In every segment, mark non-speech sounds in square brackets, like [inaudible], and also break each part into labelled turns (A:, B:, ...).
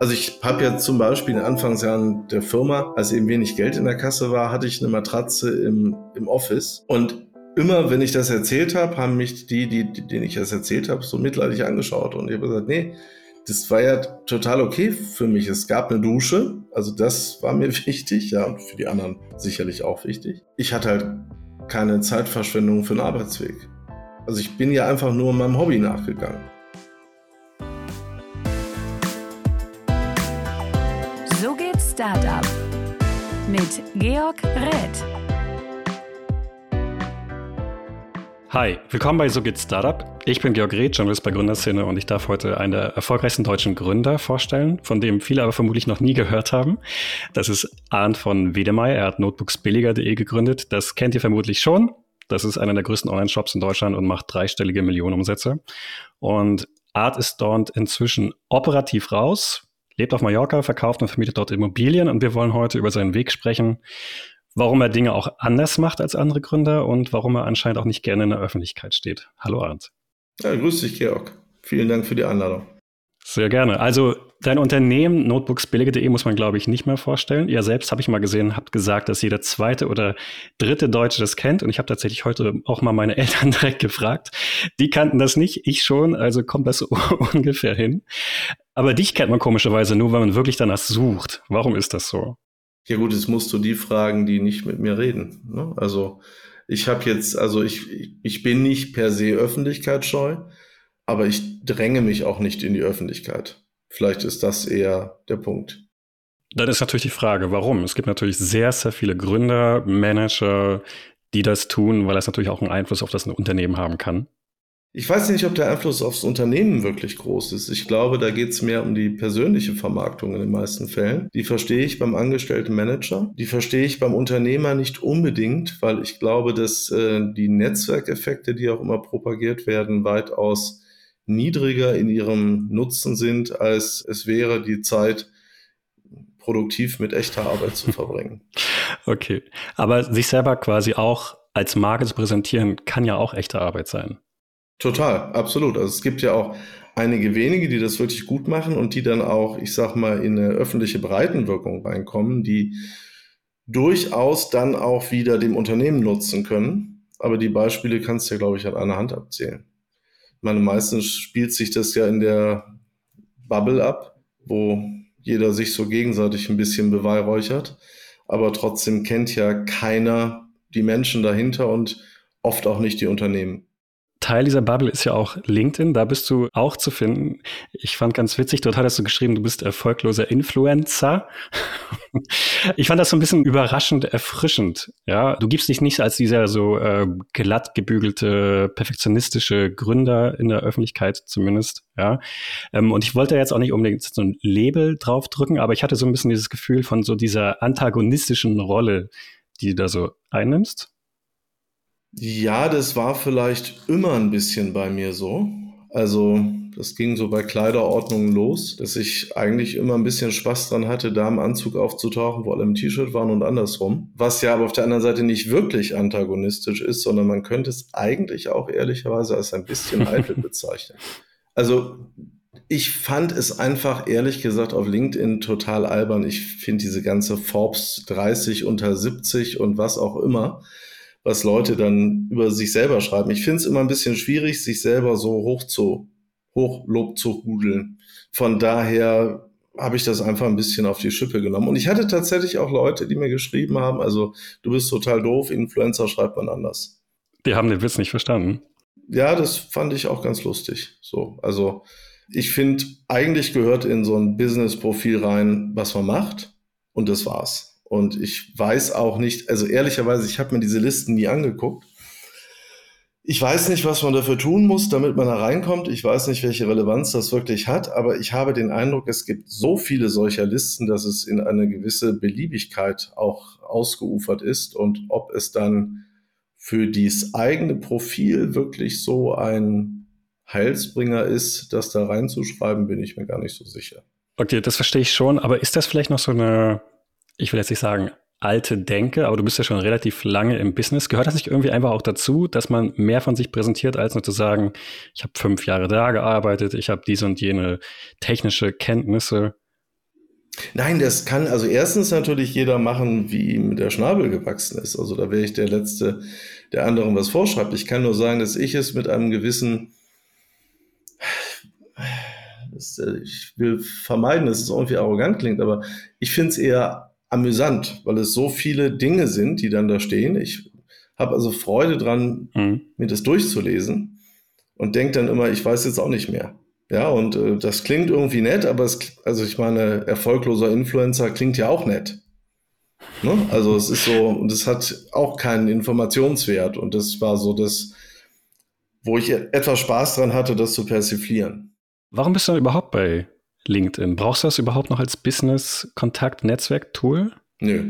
A: Also ich habe ja zum Beispiel in den Anfangsjahren der Firma, als eben wenig Geld in der Kasse war, hatte ich eine Matratze im, im Office. Und immer, wenn ich das erzählt habe, haben mich die, die, die, denen ich das erzählt habe, so mitleidig angeschaut. Und ich habe gesagt, nee, das war ja total okay für mich. Es gab eine Dusche, also das war mir [laughs] wichtig, ja, und für die anderen sicherlich auch wichtig. Ich hatte halt keine Zeitverschwendung für den Arbeitsweg. Also ich bin ja einfach nur meinem Hobby nachgegangen.
B: Mit Georg Räth.
C: Hi, willkommen bei So geht Startup. Ich bin Georg Reth, Journalist bei Gründerszene und ich darf heute einen der erfolgreichsten deutschen Gründer vorstellen, von dem viele aber vermutlich noch nie gehört haben. Das ist Arndt von Wedemeyer. Er hat notebooksbilliger.de gegründet. Das kennt ihr vermutlich schon. Das ist einer der größten Online-Shops in Deutschland und macht dreistellige Millionenumsätze. Und Art ist dort inzwischen operativ raus, lebt auf Mallorca, verkauft und vermietet dort Immobilien und wir wollen heute über seinen Weg sprechen, warum er Dinge auch anders macht als andere Gründer und warum er anscheinend auch nicht gerne in der Öffentlichkeit steht. Hallo Arndt.
A: Ja, grüß dich, Georg. Vielen Dank für die Einladung.
C: Sehr gerne. Also dein Unternehmen notebooksbillige.de muss man, glaube ich, nicht mehr vorstellen. Ihr selbst, habe ich mal gesehen, habt gesagt, dass jeder zweite oder dritte Deutsche das kennt. Und ich habe tatsächlich heute auch mal meine [laughs] Eltern direkt gefragt. Die kannten das nicht, ich schon, also kommt das [laughs] ungefähr hin. Aber dich kennt man komischerweise nur, wenn man wirklich danach sucht. Warum ist das so?
A: Ja gut, jetzt musst du die fragen, die nicht mit mir reden. Ne? Also ich habe jetzt, also ich, ich bin nicht per se öffentlichkeitsscheu aber ich dränge mich auch nicht in die Öffentlichkeit. Vielleicht ist das eher der Punkt.
C: Dann ist natürlich die Frage, warum? Es gibt natürlich sehr, sehr viele Gründer, Manager, die das tun, weil das natürlich auch einen Einfluss auf das Unternehmen haben kann.
A: Ich weiß nicht, ob der Einfluss aufs Unternehmen wirklich groß ist. Ich glaube, da geht es mehr um die persönliche Vermarktung in den meisten Fällen. Die verstehe ich beim angestellten Manager. Die verstehe ich beim Unternehmer nicht unbedingt, weil ich glaube, dass äh, die Netzwerkeffekte, die auch immer propagiert werden, weitaus niedriger in ihrem Nutzen sind, als es wäre, die Zeit produktiv mit echter Arbeit zu [laughs] verbringen.
C: Okay, aber sich selber quasi auch als Marke zu präsentieren, kann ja auch echte Arbeit sein.
A: Total, absolut. Also es gibt ja auch einige wenige, die das wirklich gut machen und die dann auch, ich sag mal, in eine öffentliche Breitenwirkung reinkommen, die durchaus dann auch wieder dem Unternehmen nutzen können. Aber die Beispiele kannst du ja, glaube ich, an einer Hand abzählen meine, meistens spielt sich das ja in der Bubble ab, wo jeder sich so gegenseitig ein bisschen beweihräuchert. Aber trotzdem kennt ja keiner die Menschen dahinter und oft auch nicht die Unternehmen.
C: Teil dieser Bubble ist ja auch LinkedIn, da bist du auch zu finden. Ich fand ganz witzig, dort hattest du geschrieben, du bist erfolgloser Influencer. [laughs] ich fand das so ein bisschen überraschend erfrischend. Ja, du gibst dich nicht als dieser so äh, glatt gebügelte, perfektionistische Gründer in der Öffentlichkeit zumindest. Ja, ähm, und ich wollte jetzt auch nicht unbedingt so ein Label draufdrücken, aber ich hatte so ein bisschen dieses Gefühl von so dieser antagonistischen Rolle, die du da so einnimmst.
A: Ja, das war vielleicht immer ein bisschen bei mir so. Also, das ging so bei Kleiderordnungen los, dass ich eigentlich immer ein bisschen Spaß dran hatte, da im Anzug aufzutauchen, wo alle im T-Shirt waren und andersrum. Was ja aber auf der anderen Seite nicht wirklich antagonistisch ist, sondern man könnte es eigentlich auch ehrlicherweise als ein bisschen [laughs] eitel bezeichnen. Also, ich fand es einfach ehrlich gesagt auf LinkedIn total albern. Ich finde diese ganze Forbes 30 unter 70 und was auch immer was Leute dann über sich selber schreiben. Ich finde es immer ein bisschen schwierig, sich selber so hoch zu, hochlob zu hudeln. Von daher habe ich das einfach ein bisschen auf die Schippe genommen. Und ich hatte tatsächlich auch Leute, die mir geschrieben haben, also du bist total doof, Influencer schreibt man anders.
C: Die haben den Witz nicht verstanden.
A: Ja, das fand ich auch ganz lustig. So, also ich finde, eigentlich gehört in so ein Business-Profil rein, was man macht. Und das war's. Und ich weiß auch nicht, also ehrlicherweise, ich habe mir diese Listen nie angeguckt. Ich weiß nicht, was man dafür tun muss, damit man da reinkommt. Ich weiß nicht, welche Relevanz das wirklich hat, aber ich habe den Eindruck, es gibt so viele solcher Listen, dass es in eine gewisse Beliebigkeit auch ausgeufert ist. Und ob es dann für dieses eigene Profil wirklich so ein Heilsbringer ist, das da reinzuschreiben, bin ich mir gar nicht so sicher.
C: Okay, das verstehe ich schon, aber ist das vielleicht noch so eine ich will jetzt nicht sagen, alte Denke, aber du bist ja schon relativ lange im Business. Gehört das nicht irgendwie einfach auch dazu, dass man mehr von sich präsentiert, als nur zu sagen, ich habe fünf Jahre da gearbeitet, ich habe diese und jene technische Kenntnisse?
A: Nein, das kann also erstens natürlich jeder machen, wie ihm der Schnabel gewachsen ist. Also da wäre ich der Letzte, der anderen was vorschreibt. Ich kann nur sagen, dass ich es mit einem gewissen, ich will vermeiden, dass es irgendwie arrogant klingt, aber ich finde es eher amüsant, weil es so viele Dinge sind, die dann da stehen. Ich habe also Freude dran, mhm. mir das durchzulesen und denke dann immer, ich weiß jetzt auch nicht mehr. Ja, und äh, das klingt irgendwie nett, aber es, also ich meine, erfolgloser Influencer klingt ja auch nett. Ne? Also es ist so, und es hat auch keinen Informationswert. Und das war so das, wo ich etwas Spaß dran hatte, das zu persiflieren.
C: Warum bist du denn überhaupt bei LinkedIn? Brauchst du das überhaupt noch als Business-Kontakt-Netzwerk-Tool?
A: Nö.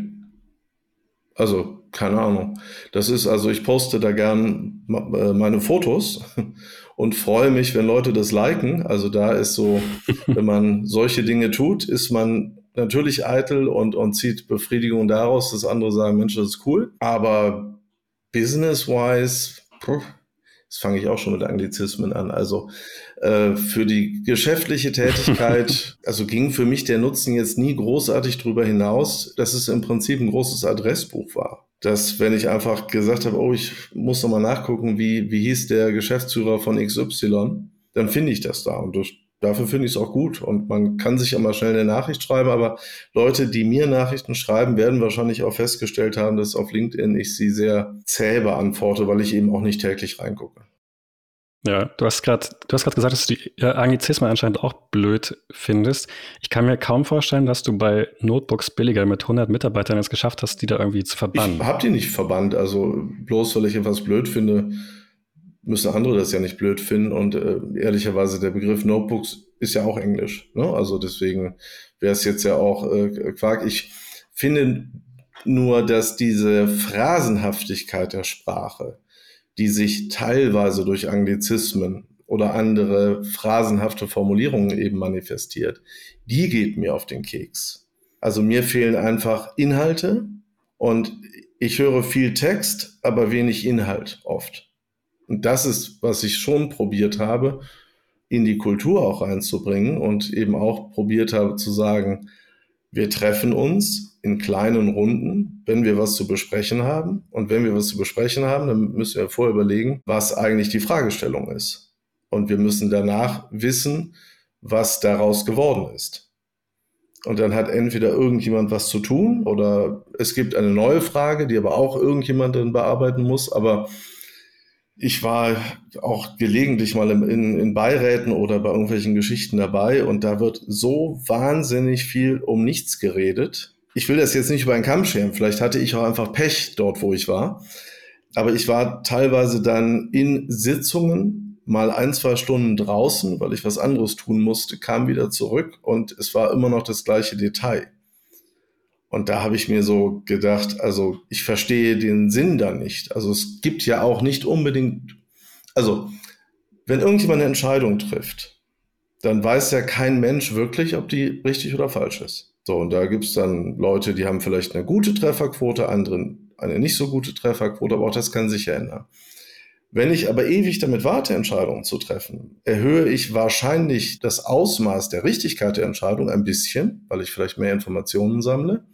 A: Also, keine Ahnung. Das ist, also ich poste da gern äh, meine Fotos [laughs] und freue mich, wenn Leute das liken. Also da ist so, [laughs] wenn man solche Dinge tut, ist man natürlich eitel und, und zieht Befriedigung daraus, dass andere sagen, Mensch, das ist cool. Aber business-wise, das fange ich auch schon mit Anglizismen an. Also äh, für die geschäftliche Tätigkeit, [laughs] also ging für mich der Nutzen jetzt nie großartig drüber hinaus, dass es im Prinzip ein großes Adressbuch war dass wenn ich einfach gesagt habe, oh, ich muss noch mal nachgucken, wie, wie hieß der Geschäftsführer von XY, dann finde ich das da. Und durch, dafür finde ich es auch gut. Und man kann sich immer schnell eine Nachricht schreiben, aber Leute, die mir Nachrichten schreiben, werden wahrscheinlich auch festgestellt haben, dass auf LinkedIn ich sie sehr zäh beantworte, weil ich eben auch nicht täglich reingucke.
C: Ja, du hast gerade, du hast gerade gesagt, dass du die äh, Anglizismen anscheinend auch blöd findest. Ich kann mir kaum vorstellen, dass du bei Notebooks billiger mit 100 Mitarbeitern es geschafft hast, die da irgendwie zu verbannen.
A: Ich habe die nicht verbannt. Also bloß, weil ich etwas blöd finde, müssen andere das ja nicht blöd finden. Und äh, ehrlicherweise der Begriff Notebooks ist ja auch Englisch. Ne? Also deswegen wäre es jetzt ja auch äh, Quark. Ich finde nur, dass diese Phrasenhaftigkeit der Sprache die sich teilweise durch Anglizismen oder andere phrasenhafte Formulierungen eben manifestiert, die geht mir auf den Keks. Also mir fehlen einfach Inhalte und ich höre viel Text, aber wenig Inhalt oft. Und das ist, was ich schon probiert habe, in die Kultur auch reinzubringen und eben auch probiert habe zu sagen, wir treffen uns in kleinen Runden, wenn wir was zu besprechen haben. Und wenn wir was zu besprechen haben, dann müssen wir vorher überlegen, was eigentlich die Fragestellung ist. Und wir müssen danach wissen, was daraus geworden ist. Und dann hat entweder irgendjemand was zu tun oder es gibt eine neue Frage, die aber auch irgendjemand dann bearbeiten muss. Aber ich war auch gelegentlich mal in, in Beiräten oder bei irgendwelchen Geschichten dabei und da wird so wahnsinnig viel um nichts geredet. Ich will das jetzt nicht über einen Kamm scheren, vielleicht hatte ich auch einfach Pech dort, wo ich war. Aber ich war teilweise dann in Sitzungen, mal ein, zwei Stunden draußen, weil ich was anderes tun musste, kam wieder zurück und es war immer noch das gleiche Detail. Und da habe ich mir so gedacht, also ich verstehe den Sinn da nicht. Also es gibt ja auch nicht unbedingt, also wenn irgendjemand eine Entscheidung trifft, dann weiß ja kein Mensch wirklich, ob die richtig oder falsch ist. So, und da gibt es dann Leute, die haben vielleicht eine gute Trefferquote, anderen eine nicht so gute Trefferquote, aber auch das kann sich ändern. Wenn ich aber ewig damit warte, Entscheidungen zu treffen, erhöhe ich wahrscheinlich das Ausmaß der Richtigkeit der Entscheidung ein bisschen, weil ich vielleicht mehr Informationen sammle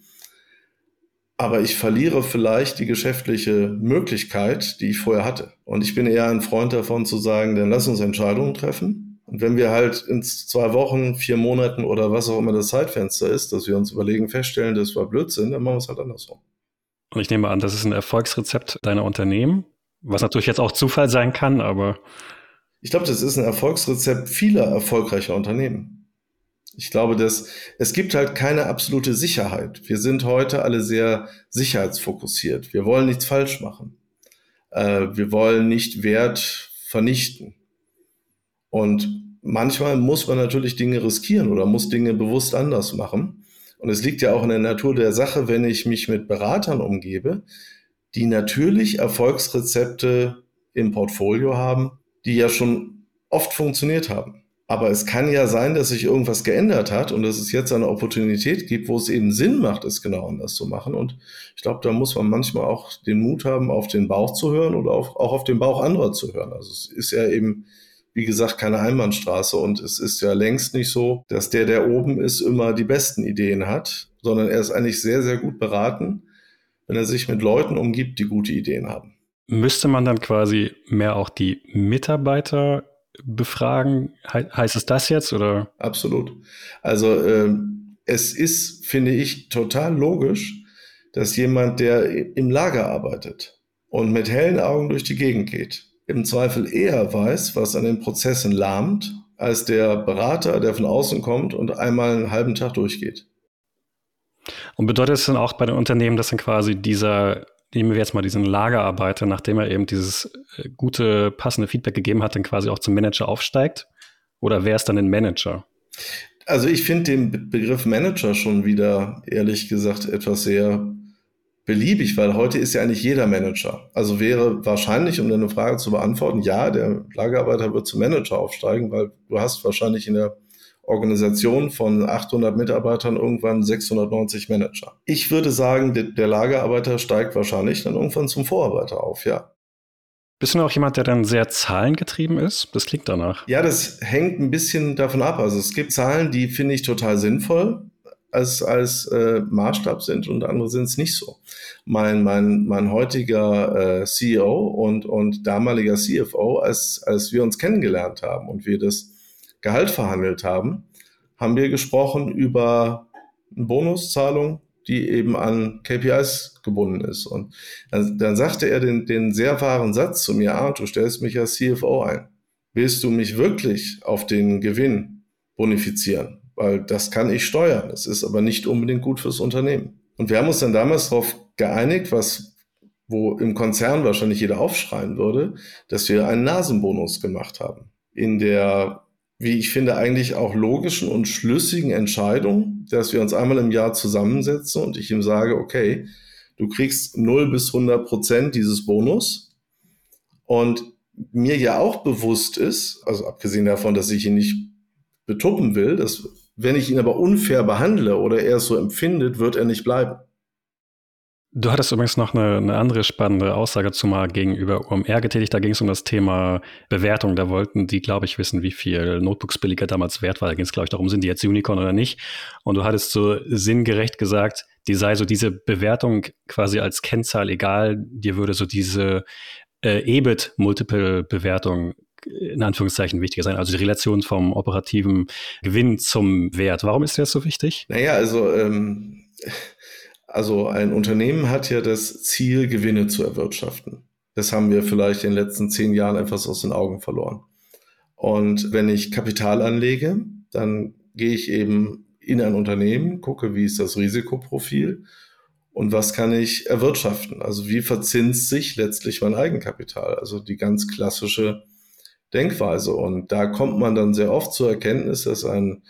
A: aber ich verliere vielleicht die geschäftliche Möglichkeit, die ich vorher hatte. Und ich bin eher ein Freund davon zu sagen, dann lass uns Entscheidungen treffen. Und wenn wir halt in zwei Wochen, vier Monaten oder was auch immer das Zeitfenster ist, dass wir uns überlegen, feststellen, das war Blödsinn, dann machen wir es halt andersrum.
C: Und ich nehme an, das ist ein Erfolgsrezept deiner Unternehmen, was natürlich jetzt auch Zufall sein kann, aber.
A: Ich glaube, das ist ein Erfolgsrezept vieler erfolgreicher Unternehmen. Ich glaube, dass es gibt halt keine absolute Sicherheit. Wir sind heute alle sehr sicherheitsfokussiert. Wir wollen nichts falsch machen. Äh, wir wollen nicht Wert vernichten. Und manchmal muss man natürlich Dinge riskieren oder muss Dinge bewusst anders machen. Und es liegt ja auch in der Natur der Sache, wenn ich mich mit Beratern umgebe, die natürlich Erfolgsrezepte im Portfolio haben, die ja schon oft funktioniert haben. Aber es kann ja sein, dass sich irgendwas geändert hat und dass es jetzt eine Opportunität gibt, wo es eben Sinn macht, es genau anders zu machen. Und ich glaube, da muss man manchmal auch den Mut haben, auf den Bauch zu hören oder auch auf den Bauch anderer zu hören. Also es ist ja eben wie gesagt, keine Einbahnstraße und es ist ja längst nicht so, dass der, der oben ist, immer die besten Ideen hat, sondern er ist eigentlich sehr, sehr gut beraten, wenn er sich mit Leuten umgibt, die gute Ideen haben.
C: Müsste man dann quasi mehr auch die Mitarbeiter befragen? He heißt es das jetzt oder?
A: Absolut. Also äh, es ist, finde ich, total logisch, dass jemand, der im Lager arbeitet und mit hellen Augen durch die Gegend geht, im Zweifel eher weiß, was an den Prozessen lahmt, als der Berater, der von außen kommt und einmal einen halben Tag durchgeht.
C: Und bedeutet es dann auch bei den Unternehmen, dass dann quasi dieser, nehmen wir jetzt mal diesen Lagerarbeiter, nachdem er eben dieses äh, gute, passende Feedback gegeben hat, dann quasi auch zum Manager aufsteigt? Oder wer ist dann ein Manager?
A: Also ich finde den Begriff Manager schon wieder, ehrlich gesagt, etwas sehr beliebig, weil heute ist ja eigentlich jeder Manager. Also wäre wahrscheinlich, um deine Frage zu beantworten, ja, der Lagerarbeiter wird zum Manager aufsteigen, weil du hast wahrscheinlich in der Organisation von 800 Mitarbeitern irgendwann 690 Manager. Ich würde sagen, der, Lagerarbeiter steigt wahrscheinlich dann irgendwann zum Vorarbeiter auf, ja.
C: Bist du auch jemand, der dann sehr zahlengetrieben ist? Das klingt danach.
A: Ja, das hängt ein bisschen davon ab. Also es gibt Zahlen, die finde ich total sinnvoll als, als äh, Maßstab sind und andere sind es nicht so. Mein, mein, mein heutiger äh, CEO und, und damaliger CFO, als, als wir uns kennengelernt haben und wir das Gehalt verhandelt haben, haben wir gesprochen über eine Bonuszahlung, die eben an KPIs gebunden ist. Und dann, dann sagte er den, den sehr wahren Satz zu mir, ah, du stellst mich als CFO ein. Willst du mich wirklich auf den Gewinn bonifizieren? Weil das kann ich steuern. Das ist aber nicht unbedingt gut fürs Unternehmen. Und wir haben uns dann damals darauf geeinigt, was, wo im Konzern wahrscheinlich jeder aufschreien würde, dass wir einen Nasenbonus gemacht haben. In der, wie ich finde, eigentlich auch logischen und schlüssigen Entscheidung, dass wir uns einmal im Jahr zusammensetzen und ich ihm sage, okay, du kriegst 0 bis 100 Prozent dieses Bonus. Und mir ja auch bewusst ist, also abgesehen davon, dass ich ihn nicht betuppen will, dass wenn ich ihn aber unfair behandle oder er es so empfindet, wird er nicht bleiben.
C: Du hattest übrigens noch eine, eine, andere spannende Aussage zu mal gegenüber OMR getätigt. Da ging es um das Thema Bewertung. Da wollten die, glaube ich, wissen, wie viel Notebooks billiger damals wert war. Da ging es, glaube ich, darum, sind die jetzt Unicorn oder nicht. Und du hattest so sinngerecht gesagt, die sei so diese Bewertung quasi als Kennzahl egal. Dir würde so diese äh, EBIT-Multiple-Bewertung in Anführungszeichen wichtiger sein, also die Relation vom operativen Gewinn zum Wert. Warum ist das so wichtig?
A: Naja, also, ähm, also ein Unternehmen hat ja das Ziel, Gewinne zu erwirtschaften. Das haben wir vielleicht in den letzten zehn Jahren etwas aus den Augen verloren. Und wenn ich Kapital anlege, dann gehe ich eben in ein Unternehmen, gucke, wie ist das Risikoprofil und was kann ich erwirtschaften. Also wie verzinst sich letztlich mein Eigenkapital. Also die ganz klassische Denkweise. Und da kommt man dann sehr oft zur Erkenntnis, dass ein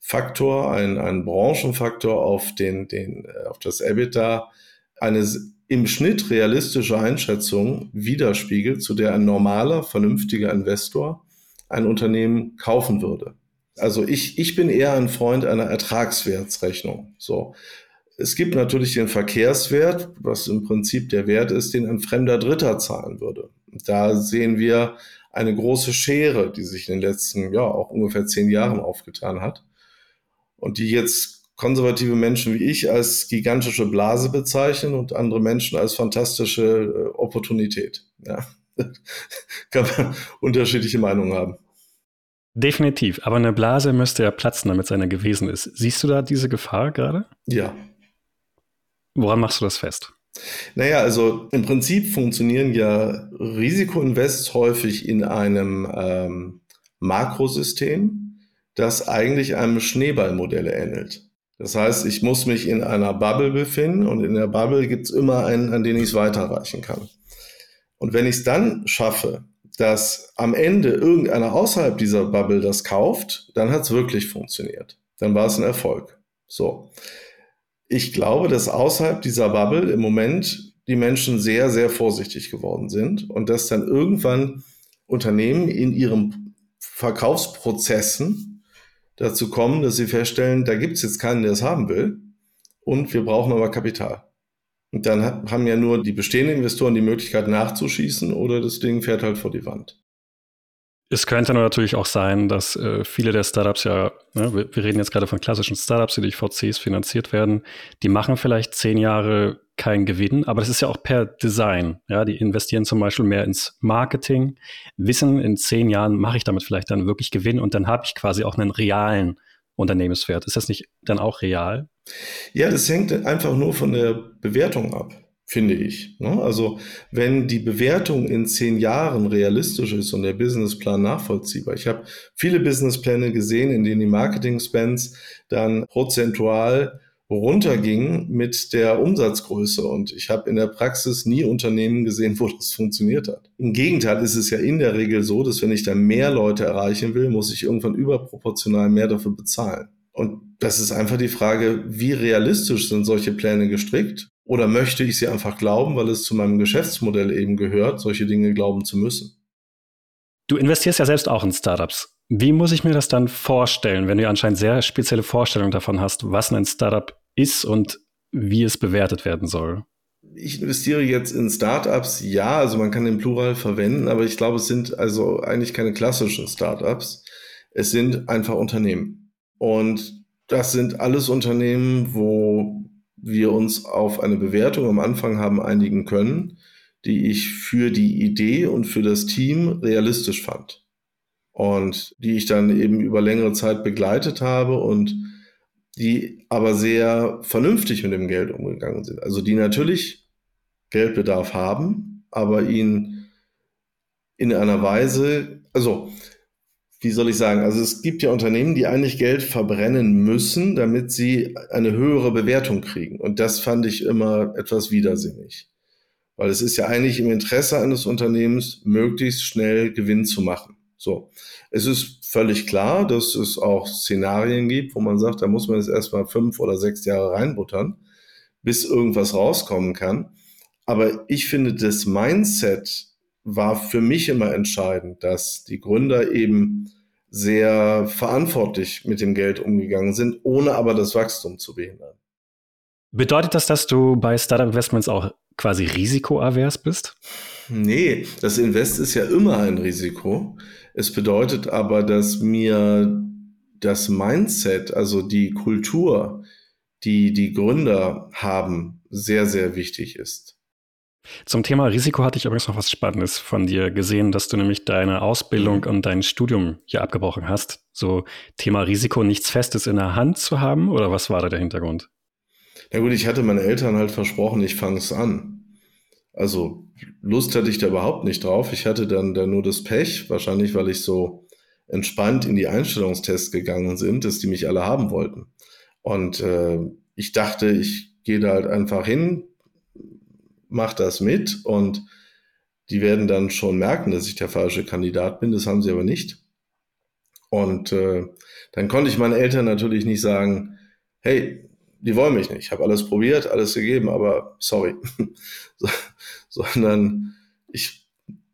A: Faktor, ein, ein Branchenfaktor auf, den, den, äh, auf das EBITDA eine im Schnitt realistische Einschätzung widerspiegelt, zu der ein normaler, vernünftiger Investor ein Unternehmen kaufen würde. Also ich, ich bin eher ein Freund einer Ertragswertsrechnung. So. Es gibt natürlich den Verkehrswert, was im Prinzip der Wert ist, den ein fremder Dritter zahlen würde. Da sehen wir eine große Schere, die sich in den letzten, ja, auch ungefähr zehn Jahren aufgetan hat und die jetzt konservative Menschen wie ich als gigantische Blase bezeichnen und andere Menschen als fantastische äh, Opportunität. Ja. [laughs] Kann man unterschiedliche Meinungen haben.
C: Definitiv, aber eine Blase müsste ja platzen, damit es eine gewesen ist. Siehst du da diese Gefahr gerade?
A: Ja.
C: Woran machst du das fest?
A: Naja, also im Prinzip funktionieren ja Risikoinvests häufig in einem ähm, Makrosystem, das eigentlich einem Schneeballmodell ähnelt. Das heißt, ich muss mich in einer Bubble befinden und in der Bubble gibt es immer einen, an den ich es weiterreichen kann. Und wenn ich es dann schaffe, dass am Ende irgendeiner außerhalb dieser Bubble das kauft, dann hat es wirklich funktioniert. Dann war es ein Erfolg. So ich glaube, dass außerhalb dieser Bubble im Moment die Menschen sehr, sehr vorsichtig geworden sind und dass dann irgendwann Unternehmen in ihren Verkaufsprozessen dazu kommen, dass sie feststellen, da gibt es jetzt keinen, der es haben will und wir brauchen aber Kapital. Und dann haben ja nur die bestehenden Investoren die Möglichkeit nachzuschießen oder das Ding fährt halt vor die Wand.
C: Es könnte natürlich auch sein, dass äh, viele der Startups ja, ne, wir, wir, reden jetzt gerade von klassischen Startups, die durch VCs finanziert werden, die machen vielleicht zehn Jahre keinen Gewinn, aber das ist ja auch per Design. Ja, die investieren zum Beispiel mehr ins Marketing, wissen, in zehn Jahren mache ich damit vielleicht dann wirklich Gewinn und dann habe ich quasi auch einen realen Unternehmenswert. Ist das nicht dann auch real?
A: Ja, das hängt einfach nur von der Bewertung ab finde ich. Ne? Also wenn die Bewertung in zehn Jahren realistisch ist und der Businessplan nachvollziehbar. Ich habe viele Businesspläne gesehen, in denen die Marketing-Spends dann prozentual runtergingen mit der Umsatzgröße. Und ich habe in der Praxis nie Unternehmen gesehen, wo das funktioniert hat. Im Gegenteil ist es ja in der Regel so, dass wenn ich da mehr Leute erreichen will, muss ich irgendwann überproportional mehr dafür bezahlen. Und das ist einfach die Frage, wie realistisch sind solche Pläne gestrickt? Oder möchte ich sie einfach glauben, weil es zu meinem Geschäftsmodell eben gehört, solche Dinge glauben zu müssen?
C: Du investierst ja selbst auch in Startups. Wie muss ich mir das dann vorstellen, wenn du anscheinend sehr spezielle Vorstellungen davon hast, was ein Startup ist und wie es bewertet werden soll?
A: Ich investiere jetzt in Startups, ja, also man kann den Plural verwenden, aber ich glaube, es sind also eigentlich keine klassischen Startups. Es sind einfach Unternehmen. Und das sind alles Unternehmen, wo wir uns auf eine Bewertung am Anfang haben einigen können, die ich für die Idee und für das Team realistisch fand. Und die ich dann eben über längere Zeit begleitet habe und die aber sehr vernünftig mit dem Geld umgegangen sind. Also die natürlich Geldbedarf haben, aber ihn in einer Weise, also wie soll ich sagen, also es gibt ja Unternehmen, die eigentlich Geld verbrennen müssen, damit sie eine höhere Bewertung kriegen. Und das fand ich immer etwas widersinnig. Weil es ist ja eigentlich im Interesse eines Unternehmens, möglichst schnell Gewinn zu machen. So. Es ist völlig klar, dass es auch Szenarien gibt, wo man sagt, da muss man jetzt erstmal fünf oder sechs Jahre reinbuttern, bis irgendwas rauskommen kann. Aber ich finde, das Mindset war für mich immer entscheidend, dass die Gründer eben sehr verantwortlich mit dem Geld umgegangen sind, ohne aber das Wachstum zu behindern.
C: Bedeutet das, dass du bei Startup Investments auch quasi risikoavers bist?
A: Nee, das Invest ist ja immer ein Risiko. Es bedeutet aber, dass mir das Mindset, also die Kultur, die die Gründer haben, sehr, sehr wichtig ist.
C: Zum Thema Risiko hatte ich übrigens noch was Spannendes von dir gesehen, dass du nämlich deine Ausbildung mhm. und dein Studium hier abgebrochen hast. So Thema Risiko, nichts Festes in der Hand zu haben oder was war da der Hintergrund?
A: Ja gut, ich hatte meinen Eltern halt versprochen, ich fange es an. Also Lust hatte ich da überhaupt nicht drauf. Ich hatte dann da nur das Pech, wahrscheinlich weil ich so entspannt in die Einstellungstests gegangen sind, dass die mich alle haben wollten. Und äh, ich dachte, ich gehe da halt einfach hin, mach das mit und die werden dann schon merken, dass ich der falsche Kandidat bin. Das haben sie aber nicht. Und äh, dann konnte ich meinen Eltern natürlich nicht sagen, hey, die wollen mich nicht. Ich habe alles probiert, alles gegeben, aber sorry. [laughs] so, sondern ich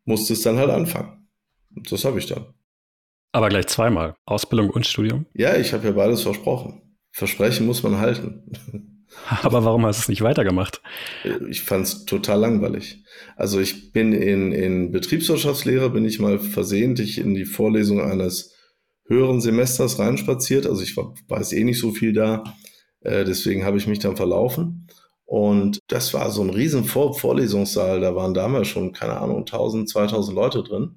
A: musste es dann halt anfangen. Und das habe ich dann.
C: Aber gleich zweimal. Ausbildung und Studium?
A: Ja, ich habe ja beides versprochen. Versprechen muss man halten. [laughs] [laughs]
C: Aber warum hast du es nicht weitergemacht?
A: Ich fand es total langweilig. Also ich bin in, in Betriebswirtschaftslehre, bin ich mal versehentlich in die Vorlesung eines höheren Semesters reinspaziert. Also ich war, weiß eh nicht so viel da. Äh, deswegen habe ich mich dann verlaufen. Und das war so ein riesen Vor Vorlesungssaal. Da waren damals schon, keine Ahnung, 1000, 2000 Leute drin.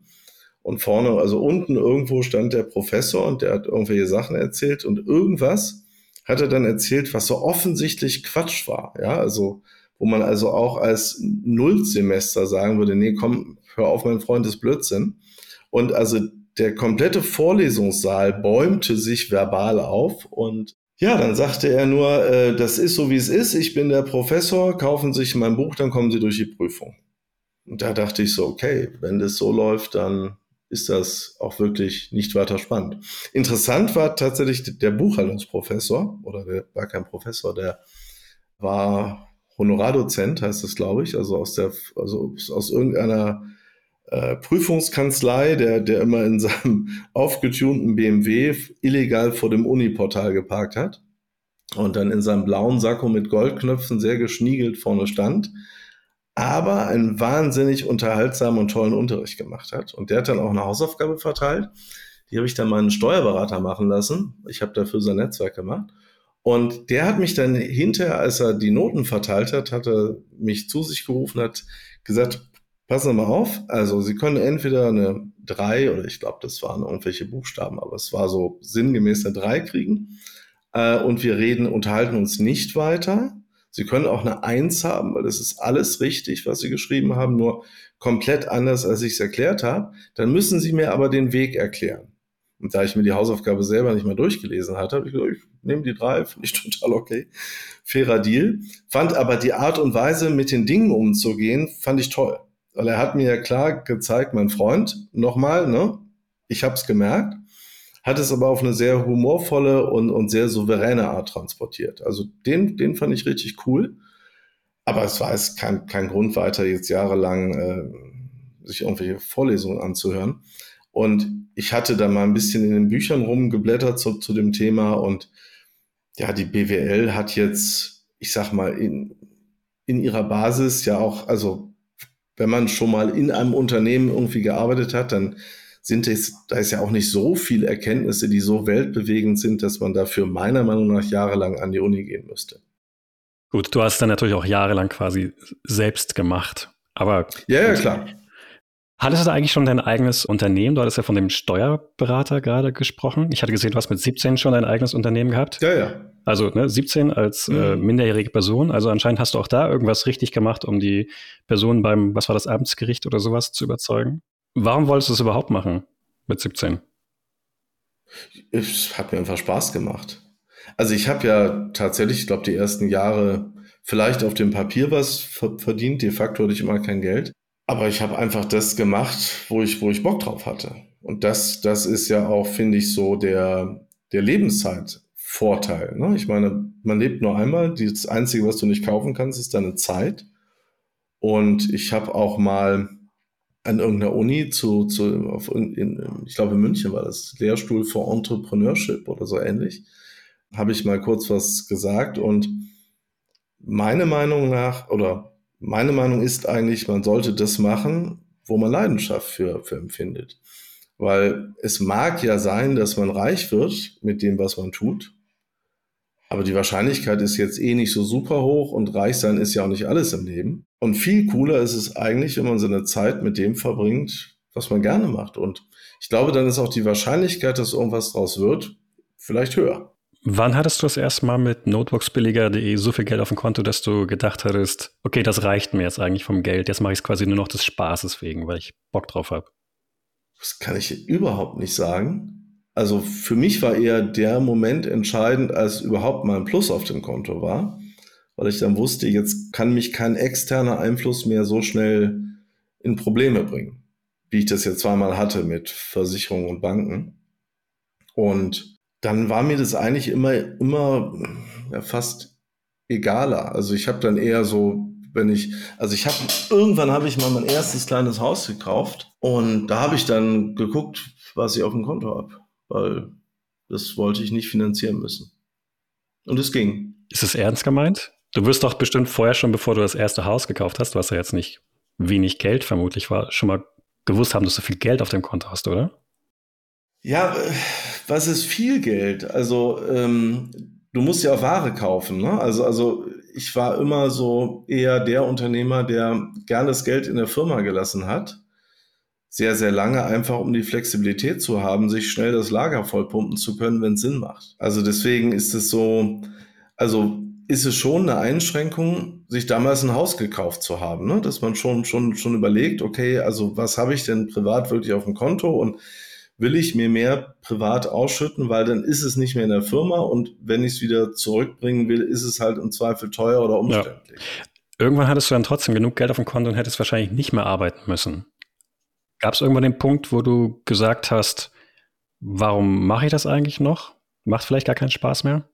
A: Und vorne, also unten irgendwo stand der Professor und der hat irgendwelche Sachen erzählt und irgendwas hat er dann erzählt, was so offensichtlich Quatsch war. Ja, also, wo man also auch als Nullsemester sagen würde, nee, komm, hör auf, mein Freund, das Blödsinn. Und also der komplette Vorlesungssaal bäumte sich verbal auf und ja, dann sagte er nur, äh, das ist so, wie es ist. Ich bin der Professor, kaufen Sie sich mein Buch, dann kommen Sie durch die Prüfung. Und da dachte ich so, okay, wenn das so läuft, dann ist das auch wirklich nicht weiter spannend. Interessant war tatsächlich der Buchhaltungsprofessor, oder der war kein Professor, der war Honorardozent, heißt es, glaube ich, also aus der, also aus irgendeiner äh, Prüfungskanzlei, der, der immer in seinem aufgetunten BMW illegal vor dem Uniportal geparkt hat und dann in seinem blauen Sakko mit Goldknöpfen sehr geschniegelt vorne stand aber einen wahnsinnig unterhaltsamen und tollen Unterricht gemacht hat. Und der hat dann auch eine Hausaufgabe verteilt. Die habe ich dann meinen Steuerberater machen lassen. Ich habe dafür sein Netzwerk gemacht. Und der hat mich dann hinterher, als er die Noten verteilt hat, hat er mich zu sich gerufen, hat gesagt, passen Sie mal auf, also Sie können entweder eine 3 oder ich glaube, das waren irgendwelche Buchstaben, aber es war so sinngemäß eine 3 kriegen. Äh, und wir reden, unterhalten uns nicht weiter. Sie können auch eine Eins haben, weil das ist alles richtig, was Sie geschrieben haben, nur komplett anders, als ich es erklärt habe. Dann müssen Sie mir aber den Weg erklären. Und da ich mir die Hausaufgabe selber nicht mal durchgelesen hatte, habe ich gesagt, ich nehme die drei, [laughs] finde ich total okay. Fairer Deal. Fand aber die Art und Weise, mit den Dingen umzugehen, fand ich toll. Weil er hat mir ja klar gezeigt, mein Freund, nochmal, ne, ich habe es gemerkt, hat es aber auf eine sehr humorvolle und, und sehr souveräne Art transportiert. Also den, den fand ich richtig cool. Aber es war jetzt kein, kein Grund weiter, jetzt jahrelang äh, sich irgendwelche Vorlesungen anzuhören. Und ich hatte da mal ein bisschen in den Büchern rumgeblättert zu, zu dem Thema und ja, die BWL hat jetzt, ich sag mal, in, in ihrer Basis ja auch, also wenn man schon mal in einem Unternehmen irgendwie gearbeitet hat, dann sind es, da ist ja auch nicht so viel Erkenntnisse, die so weltbewegend sind, dass man dafür meiner Meinung nach jahrelang an die Uni gehen müsste.
C: Gut, du hast dann natürlich auch jahrelang quasi selbst gemacht. Aber
A: ja, ja, klar.
C: Hattest du da eigentlich schon dein eigenes Unternehmen? Du hattest ja von dem Steuerberater gerade gesprochen. Ich hatte gesehen, du hast mit 17 schon dein eigenes Unternehmen gehabt.
A: Ja, ja.
C: Also ne, 17 als äh, mhm. äh, minderjährige Person. Also anscheinend hast du auch da irgendwas richtig gemacht, um die Person beim, was war das, Abendsgericht oder sowas zu überzeugen. Warum wolltest du es überhaupt machen mit 17?
A: Es hat mir einfach Spaß gemacht. Also ich habe ja tatsächlich, ich glaube, die ersten Jahre vielleicht auf dem Papier was verdient. De facto hatte ich immer kein Geld. Aber ich habe einfach das gemacht, wo ich, wo ich Bock drauf hatte. Und das, das ist ja auch, finde ich, so der, der Lebenszeitvorteil. Ne? Ich meine, man lebt nur einmal. Das Einzige, was du nicht kaufen kannst, ist deine Zeit. Und ich habe auch mal an irgendeiner Uni zu, zu auf, in, ich glaube in München war das, Lehrstuhl for Entrepreneurship oder so ähnlich, habe ich mal kurz was gesagt und meine Meinung nach, oder meine Meinung ist eigentlich, man sollte das machen, wo man Leidenschaft für, für empfindet. Weil es mag ja sein, dass man reich wird mit dem, was man tut. Aber die Wahrscheinlichkeit ist jetzt eh nicht so super hoch und reich sein ist ja auch nicht alles im Leben. Und viel cooler ist es eigentlich, wenn man seine Zeit mit dem verbringt, was man gerne macht. Und ich glaube, dann ist auch die Wahrscheinlichkeit, dass irgendwas draus wird, vielleicht höher.
C: Wann hattest du das erste Mal mit notebooksbilliger.de so viel Geld auf dem Konto, dass du gedacht hattest, okay, das reicht mir jetzt eigentlich vom Geld, jetzt mache ich es quasi nur noch des Spaßes wegen, weil ich Bock drauf habe?
A: Das kann ich überhaupt nicht sagen. Also für mich war eher der Moment entscheidend, als überhaupt mal ein Plus auf dem Konto war, weil ich dann wusste, jetzt kann mich kein externer Einfluss mehr so schnell in Probleme bringen, wie ich das jetzt zweimal hatte mit Versicherungen und Banken. Und dann war mir das eigentlich immer, immer fast egaler. Also ich habe dann eher so, wenn ich, also ich habe, irgendwann habe ich mal mein erstes kleines Haus gekauft und da habe ich dann geguckt, was ich auf dem Konto habe, weil das wollte ich nicht finanzieren müssen. Und es ging.
C: Ist es ernst gemeint? Du wirst doch bestimmt vorher schon, bevor du das erste Haus gekauft hast, was ja jetzt nicht wenig Geld vermutlich war, schon mal gewusst haben, dass du viel Geld auf dem Konto hast, oder?
A: Ja, was ist viel Geld? Also ähm, du musst ja auch Ware kaufen. Ne? Also, also ich war immer so eher der Unternehmer, der gerne das Geld in der Firma gelassen hat. Sehr, sehr lange, einfach um die Flexibilität zu haben, sich schnell das Lager vollpumpen zu können, wenn es Sinn macht. Also deswegen ist es so, also ist es schon eine Einschränkung, sich damals ein Haus gekauft zu haben, ne? dass man schon, schon, schon überlegt, okay, also was habe ich denn privat wirklich auf dem Konto und will ich mir mehr privat ausschütten, weil dann ist es nicht mehr in der Firma und wenn ich es wieder zurückbringen will, ist es halt im Zweifel teuer oder umständlich. Ja.
C: Irgendwann hattest du dann trotzdem genug Geld auf dem Konto und hättest wahrscheinlich nicht mehr arbeiten müssen. Gab es irgendwann den Punkt, wo du gesagt hast, warum mache ich das eigentlich noch? Macht vielleicht gar keinen Spaß mehr?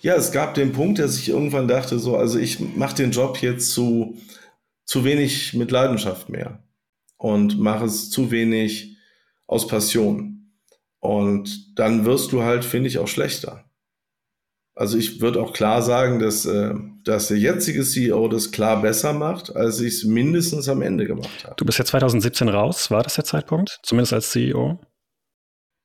A: Ja, es gab den Punkt, dass ich irgendwann dachte, so, also ich mache den Job jetzt zu, zu wenig mit Leidenschaft mehr und mache es zu wenig aus Passion. Und dann wirst du halt, finde ich, auch schlechter. Also ich würde auch klar sagen, dass, äh, dass der jetzige CEO das klar besser macht, als ich es mindestens am Ende gemacht habe.
C: Du bist ja 2017 raus, war das der Zeitpunkt? Zumindest als CEO?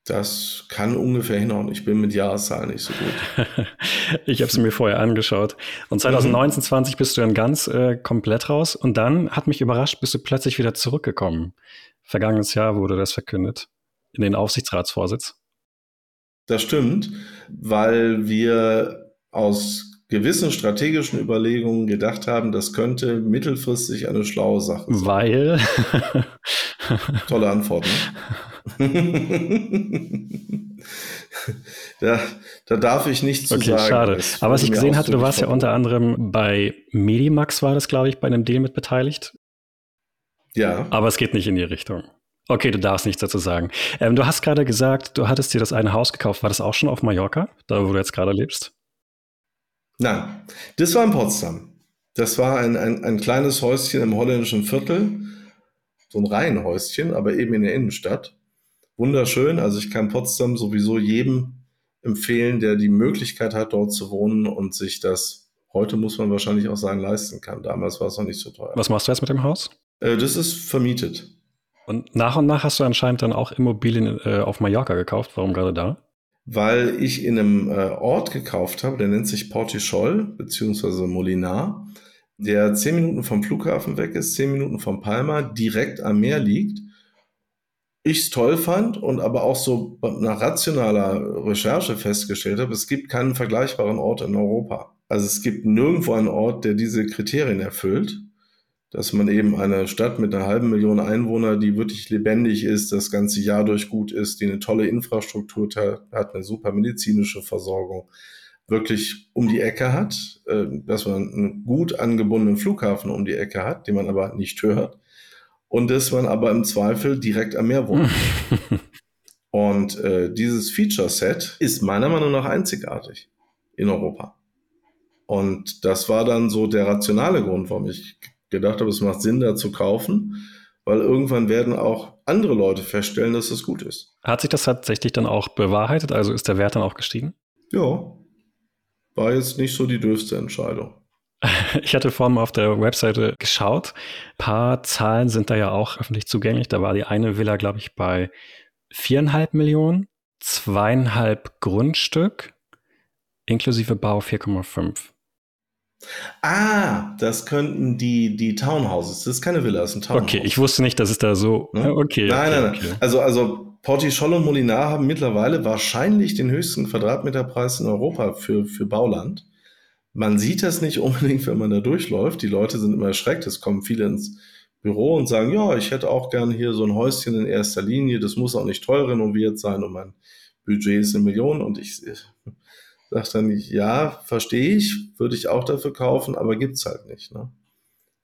A: Das kann ungefähr hinhauen. Ich bin mit Jahreszahlen nicht so gut. [laughs]
C: ich habe es mir vorher angeschaut. Und 2019, mhm. 20 bist du dann ganz äh, komplett raus. Und dann hat mich überrascht, bist du plötzlich wieder zurückgekommen. Vergangenes Jahr wurde das verkündet. In den Aufsichtsratsvorsitz.
A: Das stimmt, weil wir aus gewissen strategischen Überlegungen gedacht haben, das könnte mittelfristig eine schlaue Sache
C: sein. Weil? [laughs]
A: Tolle Antwort. Ne? [laughs] da, da darf ich nicht zu okay, sagen.
C: Schade. Aber was ich gesehen hatte, du warst ja unter anderem bei Medimax, war das, glaube ich, bei einem Deal mit beteiligt.
A: Ja.
C: Aber es geht nicht in die Richtung. Okay, du darfst nichts dazu sagen. Ähm, du hast gerade gesagt, du hattest dir das eine Haus gekauft. War das auch schon auf Mallorca, da wo du jetzt gerade lebst?
A: Nein, das war in Potsdam. Das war ein, ein, ein kleines Häuschen im holländischen Viertel. So ein Reihenhäuschen, aber eben in der Innenstadt. Wunderschön. Also ich kann Potsdam sowieso jedem empfehlen, der die Möglichkeit hat, dort zu wohnen und sich das heute, muss man wahrscheinlich auch sagen, leisten kann. Damals war es noch nicht so teuer.
C: Was machst du jetzt mit dem Haus?
A: Äh, das ist vermietet.
C: Und nach und nach hast du anscheinend dann auch Immobilien äh, auf Mallorca gekauft. Warum gerade da?
A: Weil ich in einem äh, Ort gekauft habe, der nennt sich Portichol beziehungsweise Molinar, der zehn Minuten vom Flughafen weg ist, zehn Minuten vom Palma, direkt am Meer liegt. Ich es toll fand und aber auch so nach rationaler Recherche festgestellt habe, es gibt keinen vergleichbaren Ort in Europa. Also es gibt nirgendwo einen Ort, der diese Kriterien erfüllt dass man eben eine Stadt mit einer halben Million Einwohner, die wirklich lebendig ist, das ganze Jahr durch gut ist, die eine tolle Infrastruktur hat, eine super medizinische Versorgung, wirklich um die Ecke hat, äh, dass man einen gut angebundenen Flughafen um die Ecke hat, den man aber nicht hört, und dass man aber im Zweifel direkt am Meer wohnt. [laughs] und äh, dieses Feature-Set ist meiner Meinung nach einzigartig in Europa. Und das war dann so der rationale Grund, warum ich gedacht habe, es macht Sinn, da zu kaufen, weil irgendwann werden auch andere Leute feststellen, dass das gut ist.
C: Hat sich das tatsächlich dann auch bewahrheitet? Also ist der Wert dann auch gestiegen?
A: Ja, war jetzt nicht so die dürfste Entscheidung. [laughs]
C: Ich hatte vorhin auf der Webseite geschaut. Ein paar Zahlen sind da ja auch öffentlich zugänglich. Da war die eine Villa, glaube ich, bei viereinhalb Millionen, zweieinhalb Grundstück, inklusive Bau 4,5.
A: Ah, das könnten die, die Townhouses. Das ist keine Villa, das ist ein
C: Townhouse. Okay, ich wusste nicht, dass es da so.
A: Ne? Okay. Nein, okay, nein, nein. Also, also Portichol und Molinar haben mittlerweile wahrscheinlich den höchsten Quadratmeterpreis in Europa für, für Bauland. Man sieht das nicht unbedingt, wenn man da durchläuft. Die Leute sind immer erschreckt. Es kommen viele ins Büro und sagen, ja, ich hätte auch gern hier so ein Häuschen in erster Linie. Das muss auch nicht toll renoviert sein und mein Budget ist eine Million. Und ich sagt dann, ja, verstehe ich, würde ich auch dafür kaufen, aber gibt's halt nicht. Ne?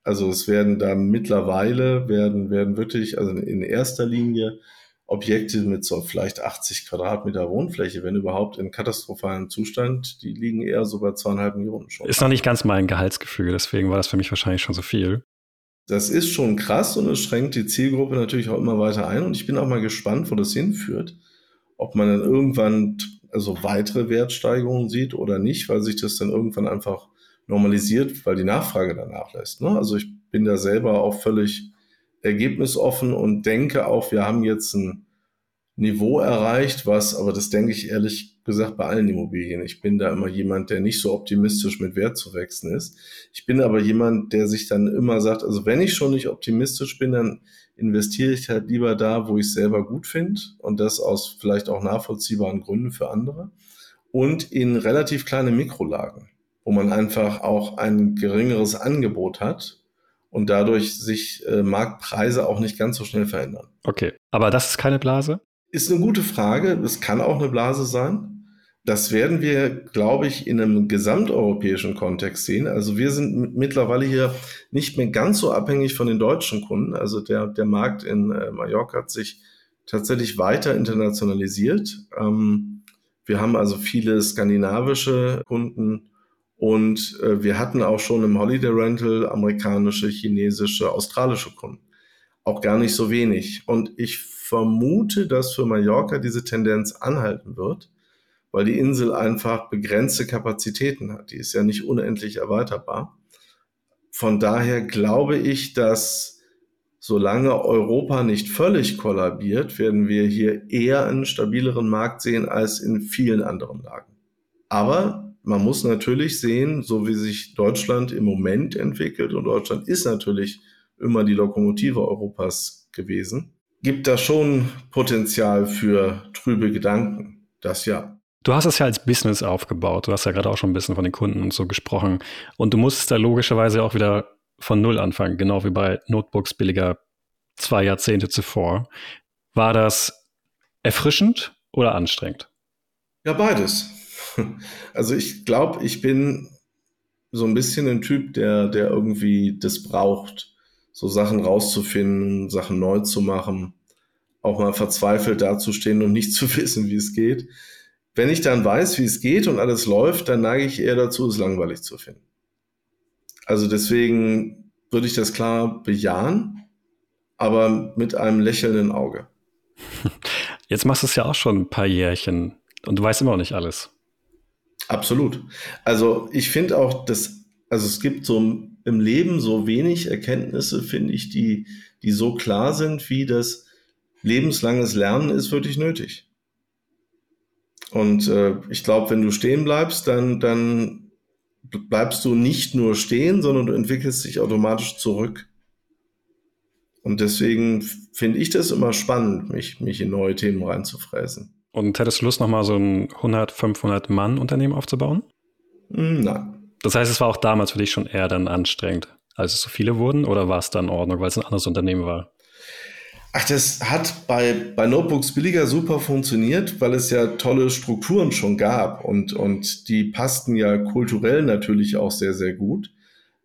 A: Also es werden da mittlerweile, werden, werden wirklich, also in erster Linie Objekte mit so vielleicht 80 Quadratmeter Wohnfläche, wenn überhaupt in katastrophalen Zustand, die liegen eher so bei zweieinhalb Millionen schon.
C: Ist noch nicht ganz mein Gehaltsgefühl, deswegen war das für mich wahrscheinlich schon so viel.
A: Das ist schon krass und es schränkt die Zielgruppe natürlich auch immer weiter ein und ich bin auch mal gespannt, wo das hinführt. Ob man dann irgendwann also weitere Wertsteigerungen sieht oder nicht, weil sich das dann irgendwann einfach normalisiert, weil die Nachfrage danach lässt. Ne? Also ich bin da selber auch völlig ergebnisoffen und denke auch, wir haben jetzt ein Niveau erreicht, was, aber das denke ich ehrlich gesagt bei allen Immobilien. Ich bin da immer jemand, der nicht so optimistisch mit Wert zu wechseln ist. Ich bin aber jemand, der sich dann immer sagt, also wenn ich schon nicht optimistisch bin, dann investiere ich halt lieber da, wo ich es selber gut finde und das aus vielleicht auch nachvollziehbaren Gründen für andere und in relativ kleine Mikrolagen, wo man einfach auch ein geringeres Angebot hat und dadurch sich äh, Marktpreise auch nicht ganz so schnell verändern.
C: Okay, aber das ist keine Blase?
A: Ist eine gute Frage. Es kann auch eine Blase sein. Das werden wir, glaube ich, in einem gesamteuropäischen Kontext sehen. Also wir sind mittlerweile hier nicht mehr ganz so abhängig von den deutschen Kunden. Also der, der Markt in äh, Mallorca hat sich tatsächlich weiter internationalisiert. Ähm, wir haben also viele skandinavische Kunden und äh, wir hatten auch schon im Holiday Rental amerikanische, chinesische, australische Kunden. Auch gar nicht so wenig. Und ich vermute, dass für Mallorca diese Tendenz anhalten wird weil die Insel einfach begrenzte Kapazitäten hat. Die ist ja nicht unendlich erweiterbar. Von daher glaube ich, dass solange Europa nicht völlig kollabiert, werden wir hier eher einen stabileren Markt sehen als in vielen anderen Lagen. Aber man muss natürlich sehen, so wie sich Deutschland im Moment entwickelt, und Deutschland ist natürlich immer die Lokomotive Europas gewesen, gibt da schon Potenzial für trübe Gedanken. Das ja.
C: Du hast es ja als Business aufgebaut. Du hast ja gerade auch schon ein bisschen von den Kunden und so gesprochen. Und du musst da logischerweise auch wieder von Null anfangen, genau wie bei Notebooks billiger zwei Jahrzehnte zuvor. War das erfrischend oder anstrengend?
A: Ja, beides. [laughs] Also ich glaube, ich bin so ein bisschen ein Typ, der, der irgendwie das braucht, so Sachen rauszufinden, Sachen neu zu machen, auch mal verzweifelt dazustehen und nicht [laughs] zu wissen, wie es geht. Wenn ich dann weiß, wie es geht und alles läuft, dann neige ich eher dazu, es langweilig zu finden. Also deswegen würde ich das klar bejahen, aber mit einem lächelnden Auge. [laughs]
C: Jetzt machst du es ja auch schon ein paar Jährchen und du weißt immer noch nicht alles.
A: Absolut. Also ich finde auch, dass, also es gibt so im Leben so wenig Erkenntnisse, finde ich, die, die so klar sind, wie das lebenslanges Lernen ist wirklich nötig. Und äh, ich glaube, wenn du stehen bleibst, dann, dann bleibst du nicht nur stehen, sondern du entwickelst dich automatisch zurück. Und deswegen finde ich das immer spannend, mich, mich in neue Themen reinzufräsen.
C: Und hättest du Lust, nochmal so ein 100, 500 Mann Unternehmen aufzubauen?
A: Hm, nein.
C: Das heißt, es war auch damals für dich schon eher dann anstrengend, als es so viele wurden, oder war es dann in Ordnung, weil es ein anderes Unternehmen war?
A: Ach, das hat bei, bei Notebooks billiger super funktioniert, weil es ja tolle Strukturen schon gab und, und die passten ja kulturell natürlich auch sehr, sehr gut.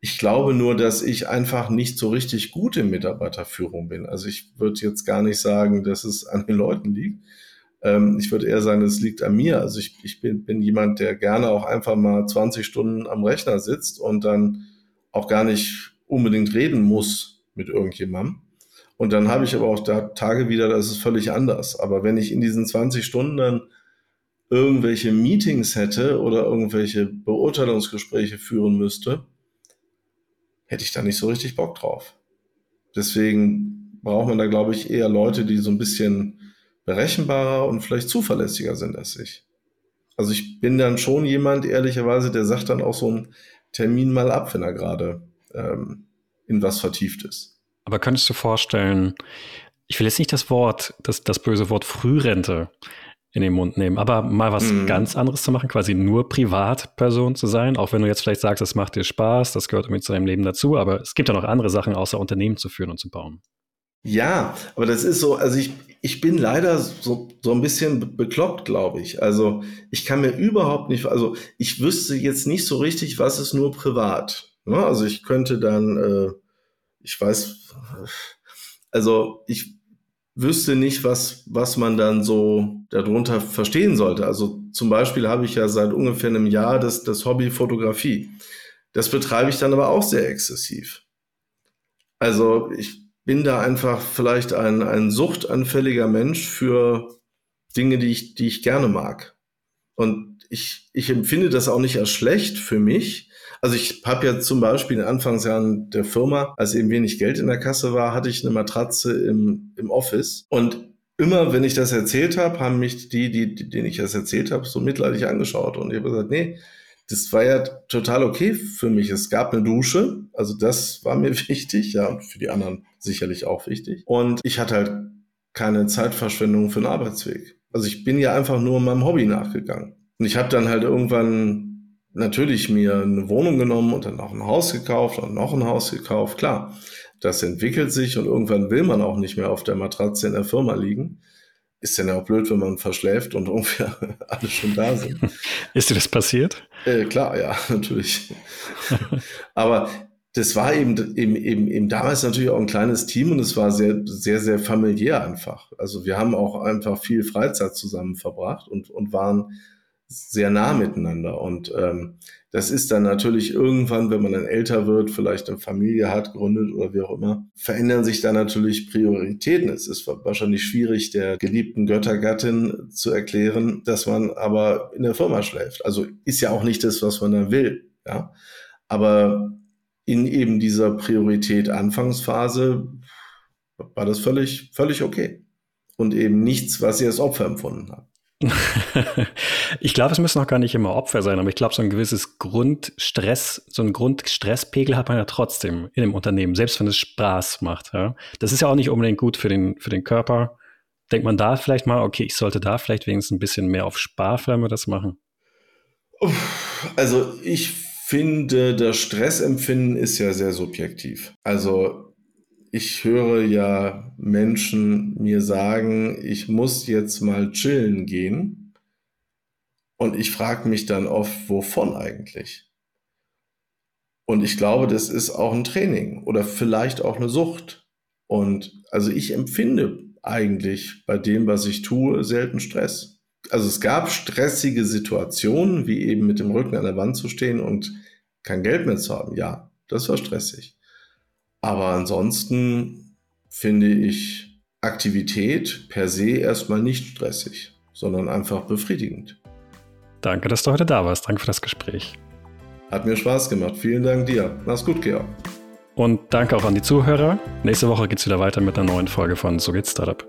A: Ich glaube nur, dass ich einfach nicht so richtig gut in Mitarbeiterführung bin. Also ich würde jetzt gar nicht sagen, dass es an den Leuten liegt, ähm, ich würde eher sagen, es liegt an mir. Also ich, ich bin, bin jemand, der gerne auch einfach mal 20 Stunden am Rechner sitzt und dann auch gar nicht unbedingt reden muss mit irgendjemandem. Und dann habe ich aber auch da Tage wieder, das ist völlig anders. Aber wenn ich in diesen 20 Stunden dann irgendwelche Meetings hätte oder irgendwelche Beurteilungsgespräche führen müsste, hätte ich da nicht so richtig Bock drauf. Deswegen braucht man da, glaube ich, eher Leute, die so ein bisschen berechenbarer und vielleicht zuverlässiger sind als ich. Also ich bin dann schon jemand, ehrlicherweise, der sagt dann auch so einen Termin mal ab, wenn er gerade ähm, in was vertieft ist.
C: Aber könntest du vorstellen, ich will jetzt nicht das Wort, das, das böse Wort Frührente in den Mund nehmen, aber mal was mm. ganz anderes zu machen, quasi nur Privatperson zu sein, auch wenn du jetzt vielleicht sagst, das macht dir Spaß, das gehört irgendwie zu deinem Leben dazu, aber es gibt ja noch andere Sachen, außer Unternehmen zu führen und zu bauen.
A: Ja, aber das ist so, also ich, ich bin leider so, so ein bisschen bekloppt, glaube ich. Also ich kann mir überhaupt nicht, also ich wüsste jetzt nicht so richtig, was ist nur privat. Ne? Also ich könnte dann, äh, ich weiß, also ich wüsste nicht, was, was man dann so darunter verstehen sollte. Also zum Beispiel habe ich ja seit ungefähr einem Jahr das, das Hobby Fotografie. Das betreibe ich dann aber auch sehr exzessiv. Also ich bin da einfach vielleicht ein, ein suchtanfälliger Mensch für Dinge, die ich, die ich gerne mag. Und ich, ich empfinde das auch nicht als schlecht für mich. Also ich habe ja zum Beispiel in den Anfangsjahren der Firma, als eben wenig Geld in der Kasse war, hatte ich eine Matratze im, im Office. Und immer, wenn ich das erzählt habe, haben mich die, die, denen ich das erzählt habe, so mitleidig angeschaut. Und ich habe gesagt, nee, das war ja total okay für mich. Es gab eine Dusche, also das war mir [laughs] wichtig, ja, und für die anderen sicherlich auch wichtig. Und ich hatte halt keine Zeitverschwendung für einen Arbeitsweg. Also ich bin ja einfach nur meinem Hobby nachgegangen. Und ich habe dann halt irgendwann natürlich mir eine Wohnung genommen und dann noch ein Haus gekauft und noch ein Haus gekauft. Klar, das entwickelt sich und irgendwann will man auch nicht mehr auf der Matratze in der Firma liegen ist dann ja auch blöd, wenn man verschläft und [laughs] ungefähr alle schon da sind. [laughs]
C: Ist dir das passiert?
A: Äh, klar, ja, [laughs] natürlich. Aber das war eben, eben, eben, eben damals natürlich auch ein kleines Team und es war sehr, sehr, sehr familiär einfach. Also wir haben auch einfach viel Freizeit zusammen verbracht und, und waren sehr nah miteinander. Und ähm, das ist dann natürlich irgendwann, wenn man dann älter wird, vielleicht eine Familie hat, gründet oder wie auch immer, verändern sich dann natürlich Prioritäten. Es ist wahrscheinlich schwierig, der geliebten Göttergattin zu erklären, dass man aber in der Firma schläft. Also ist ja auch nicht das, was man dann will. Ja, aber in eben dieser Priorität Anfangsphase war das völlig, völlig okay. Und eben nichts, was sie als Opfer empfunden hat. [laughs]
C: ich glaube, es müssen auch gar nicht immer Opfer sein, aber ich glaube, so ein gewisses Grundstress, so ein Grundstresspegel hat man ja trotzdem in dem Unternehmen, selbst wenn es Spaß macht. Ja? Das ist ja auch nicht unbedingt gut für den, für den Körper. Denkt man da vielleicht mal, okay, ich sollte da vielleicht wenigstens ein bisschen mehr auf Sparflamme das machen?
A: Also ich finde, das Stressempfinden ist ja sehr subjektiv. Also ich höre ja Menschen mir sagen, ich muss jetzt mal chillen gehen. Und ich frage mich dann oft, wovon eigentlich? Und ich glaube, das ist auch ein Training oder vielleicht auch eine Sucht. Und also ich empfinde eigentlich bei dem, was ich tue, selten Stress. Also es gab stressige Situationen, wie eben mit dem Rücken an der Wand zu stehen und kein Geld mehr zu haben. Ja, das war stressig. Aber ansonsten finde ich Aktivität per se erstmal nicht stressig, sondern einfach befriedigend.
C: Danke, dass du heute da warst. Danke für das Gespräch.
A: Hat mir Spaß gemacht. Vielen Dank dir. Mach's gut, Georg.
C: Und danke auch an die Zuhörer. Nächste Woche geht's wieder weiter mit einer neuen Folge von So geht's Startup.